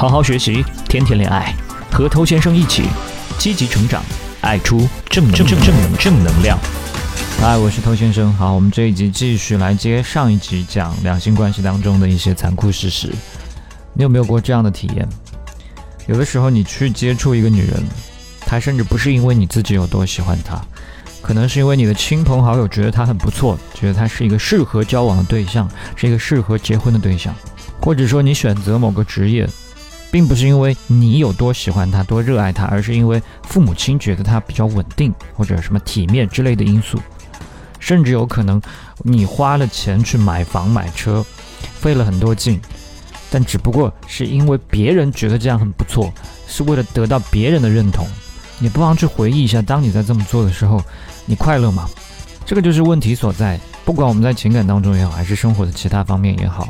好好学习，天天恋爱，和偷先生一起积极成长，爱出正正正正正能量。嗨，我是偷先生。好，我们这一集继续来接上一集讲两性关系当中的一些残酷事实。你有没有过这样的体验？有的时候你去接触一个女人，她甚至不是因为你自己有多喜欢她，可能是因为你的亲朋好友觉得她很不错，觉得她是一个适合交往的对象，是一个适合结婚的对象，或者说你选择某个职业。并不是因为你有多喜欢他、多热爱他，而是因为父母亲觉得他比较稳定，或者什么体面之类的因素。甚至有可能你花了钱去买房买车，费了很多劲，但只不过是因为别人觉得这样很不错，是为了得到别人的认同。你不妨去回忆一下，当你在这么做的时候，你快乐吗？这个就是问题所在。不管我们在情感当中也好，还是生活的其他方面也好，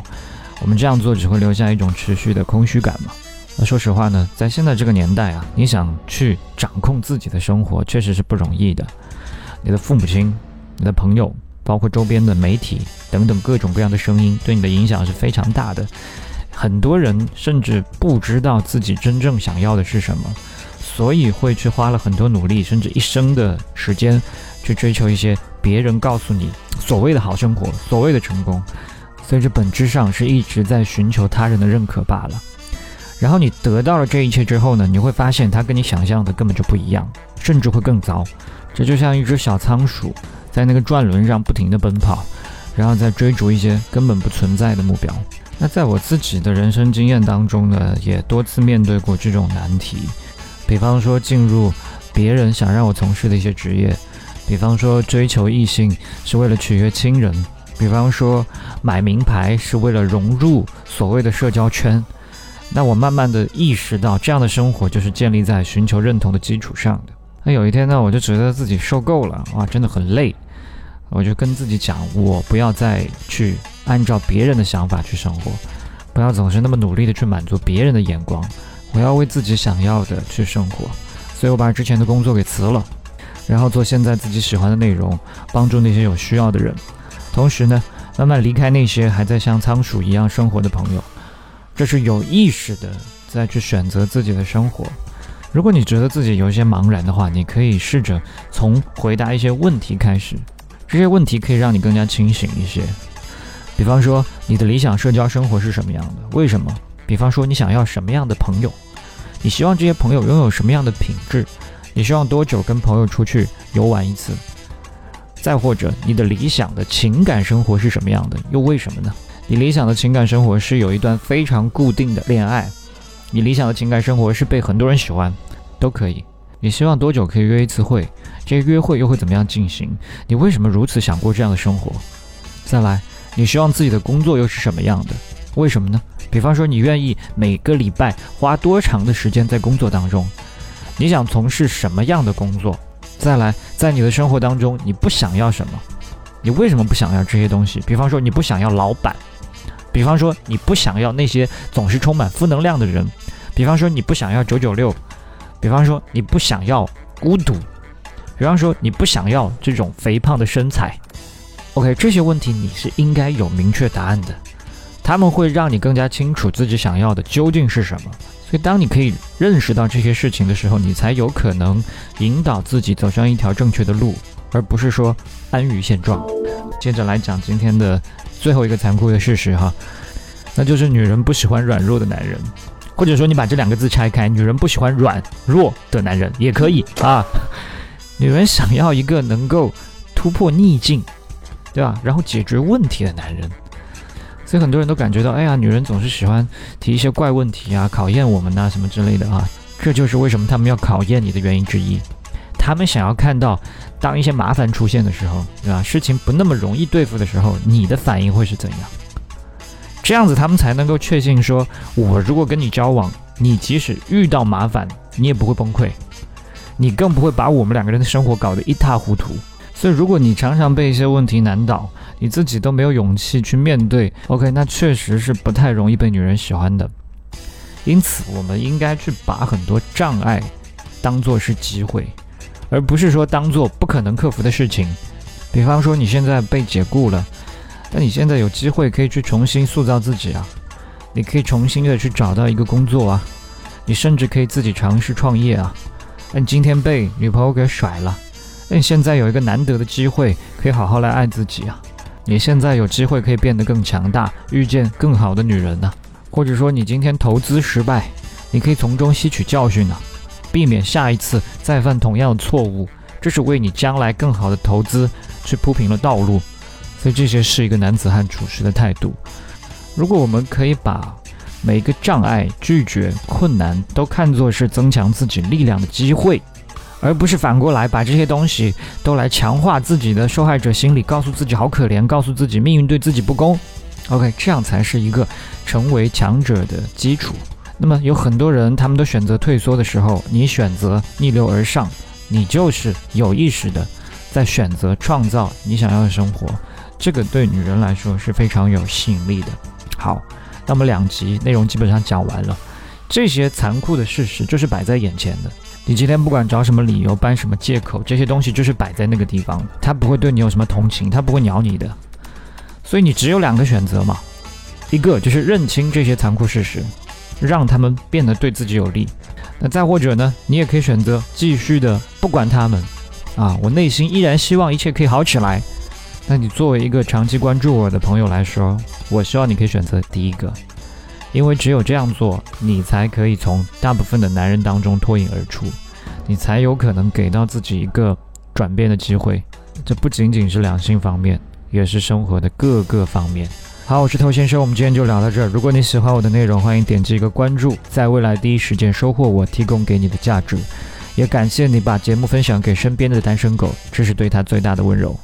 我们这样做只会留下一种持续的空虚感嘛。那说实话呢，在现在这个年代啊，你想去掌控自己的生活，确实是不容易的。你的父母亲、你的朋友，包括周边的媒体等等各种各样的声音，对你的影响是非常大的。很多人甚至不知道自己真正想要的是什么，所以会去花了很多努力，甚至一生的时间，去追求一些别人告诉你所谓的好生活、所谓的成功，所以这本质上是一直在寻求他人的认可罢了。然后你得到了这一切之后呢，你会发现它跟你想象的根本就不一样，甚至会更糟。这就像一只小仓鼠在那个转轮上不停地奔跑，然后在追逐一些根本不存在的目标。那在我自己的人生经验当中呢，也多次面对过这种难题。比方说进入别人想让我从事的一些职业，比方说追求异性是为了取悦亲人，比方说买名牌是为了融入所谓的社交圈。那我慢慢的意识到，这样的生活就是建立在寻求认同的基础上的。那有一天呢，我就觉得自己受够了，哇，真的很累。我就跟自己讲，我不要再去按照别人的想法去生活，不要总是那么努力的去满足别人的眼光，我要为自己想要的去生活。所以我把之前的工作给辞了，然后做现在自己喜欢的内容，帮助那些有需要的人，同时呢，慢慢离开那些还在像仓鼠一样生活的朋友。这是有意识的在去选择自己的生活。如果你觉得自己有一些茫然的话，你可以试着从回答一些问题开始。这些问题可以让你更加清醒一些。比方说，你的理想社交生活是什么样的？为什么？比方说，你想要什么样的朋友？你希望这些朋友拥有什么样的品质？你希望多久跟朋友出去游玩一次？再或者，你的理想的情感生活是什么样的？又为什么呢？你理想的情感生活是有一段非常固定的恋爱，你理想的情感生活是被很多人喜欢，都可以。你希望多久可以约一次会？这些约会又会怎么样进行？你为什么如此想过这样的生活？再来，你希望自己的工作又是什么样的？为什么呢？比方说，你愿意每个礼拜花多长的时间在工作当中？你想从事什么样的工作？再来，在你的生活当中，你不想要什么？你为什么不想要这些东西？比方说，你不想要老板。比方说，你不想要那些总是充满负能量的人；比方说，你不想要九九六；比方说，你不想要孤独；比方说，你不想要这种肥胖的身材。OK，这些问题你是应该有明确答案的，他们会让你更加清楚自己想要的究竟是什么。所以，当你可以认识到这些事情的时候，你才有可能引导自己走上一条正确的路，而不是说安于现状。接着来讲今天的。最后一个残酷的事实哈，那就是女人不喜欢软弱的男人，或者说你把这两个字拆开，女人不喜欢软弱的男人也可以啊。女人想要一个能够突破逆境，对吧？然后解决问题的男人。所以很多人都感觉到，哎呀，女人总是喜欢提一些怪问题啊，考验我们呐，什么之类的啊。这就是为什么他们要考验你的原因之一。他们想要看到，当一些麻烦出现的时候，对吧？事情不那么容易对付的时候，你的反应会是怎样？这样子他们才能够确信，说我如果跟你交往，你即使遇到麻烦，你也不会崩溃，你更不会把我们两个人的生活搞得一塌糊涂。所以，如果你常常被一些问题难倒，你自己都没有勇气去面对，OK，那确实是不太容易被女人喜欢的。因此，我们应该去把很多障碍当做是机会。而不是说当做不可能克服的事情，比方说你现在被解雇了，那你现在有机会可以去重新塑造自己啊，你可以重新的去找到一个工作啊，你甚至可以自己尝试创业啊。那你今天被女朋友给甩了，那你现在有一个难得的机会，可以好好来爱自己啊。你现在有机会可以变得更强大，遇见更好的女人呢。或者说你今天投资失败，你可以从中吸取教训啊，避免下一次再犯同样的错误，这是为你将来更好的投资去铺平了道路。所以这些是一个男子汉处事的态度。如果我们可以把每一个障碍、拒绝、困难都看作是增强自己力量的机会，而不是反过来把这些东西都来强化自己的受害者心理，告诉自己好可怜，告诉自己命运对自己不公。OK，这样才是一个成为强者的基础。那么有很多人，他们都选择退缩的时候，你选择逆流而上，你就是有意识的在选择创造你想要的生活。这个对女人来说是非常有吸引力的。好，那么两集内容基本上讲完了，这些残酷的事实就是摆在眼前的。你今天不管找什么理由、搬什么借口，这些东西就是摆在那个地方，他不会对你有什么同情，他不会鸟你的。所以你只有两个选择嘛，一个就是认清这些残酷事实，让他们变得对自己有利。那再或者呢，你也可以选择继续的不管他们，啊，我内心依然希望一切可以好起来。那你作为一个长期关注我的朋友来说，我希望你可以选择第一个，因为只有这样做，你才可以从大部分的男人当中脱颖而出，你才有可能给到自己一个转变的机会。这不仅仅是两性方面，也是生活的各个方面。好，我是头先生，我们今天就聊到这儿。如果你喜欢我的内容，欢迎点击一个关注，在未来第一时间收获我提供给你的价值。也感谢你把节目分享给身边的单身狗，这是对他最大的温柔。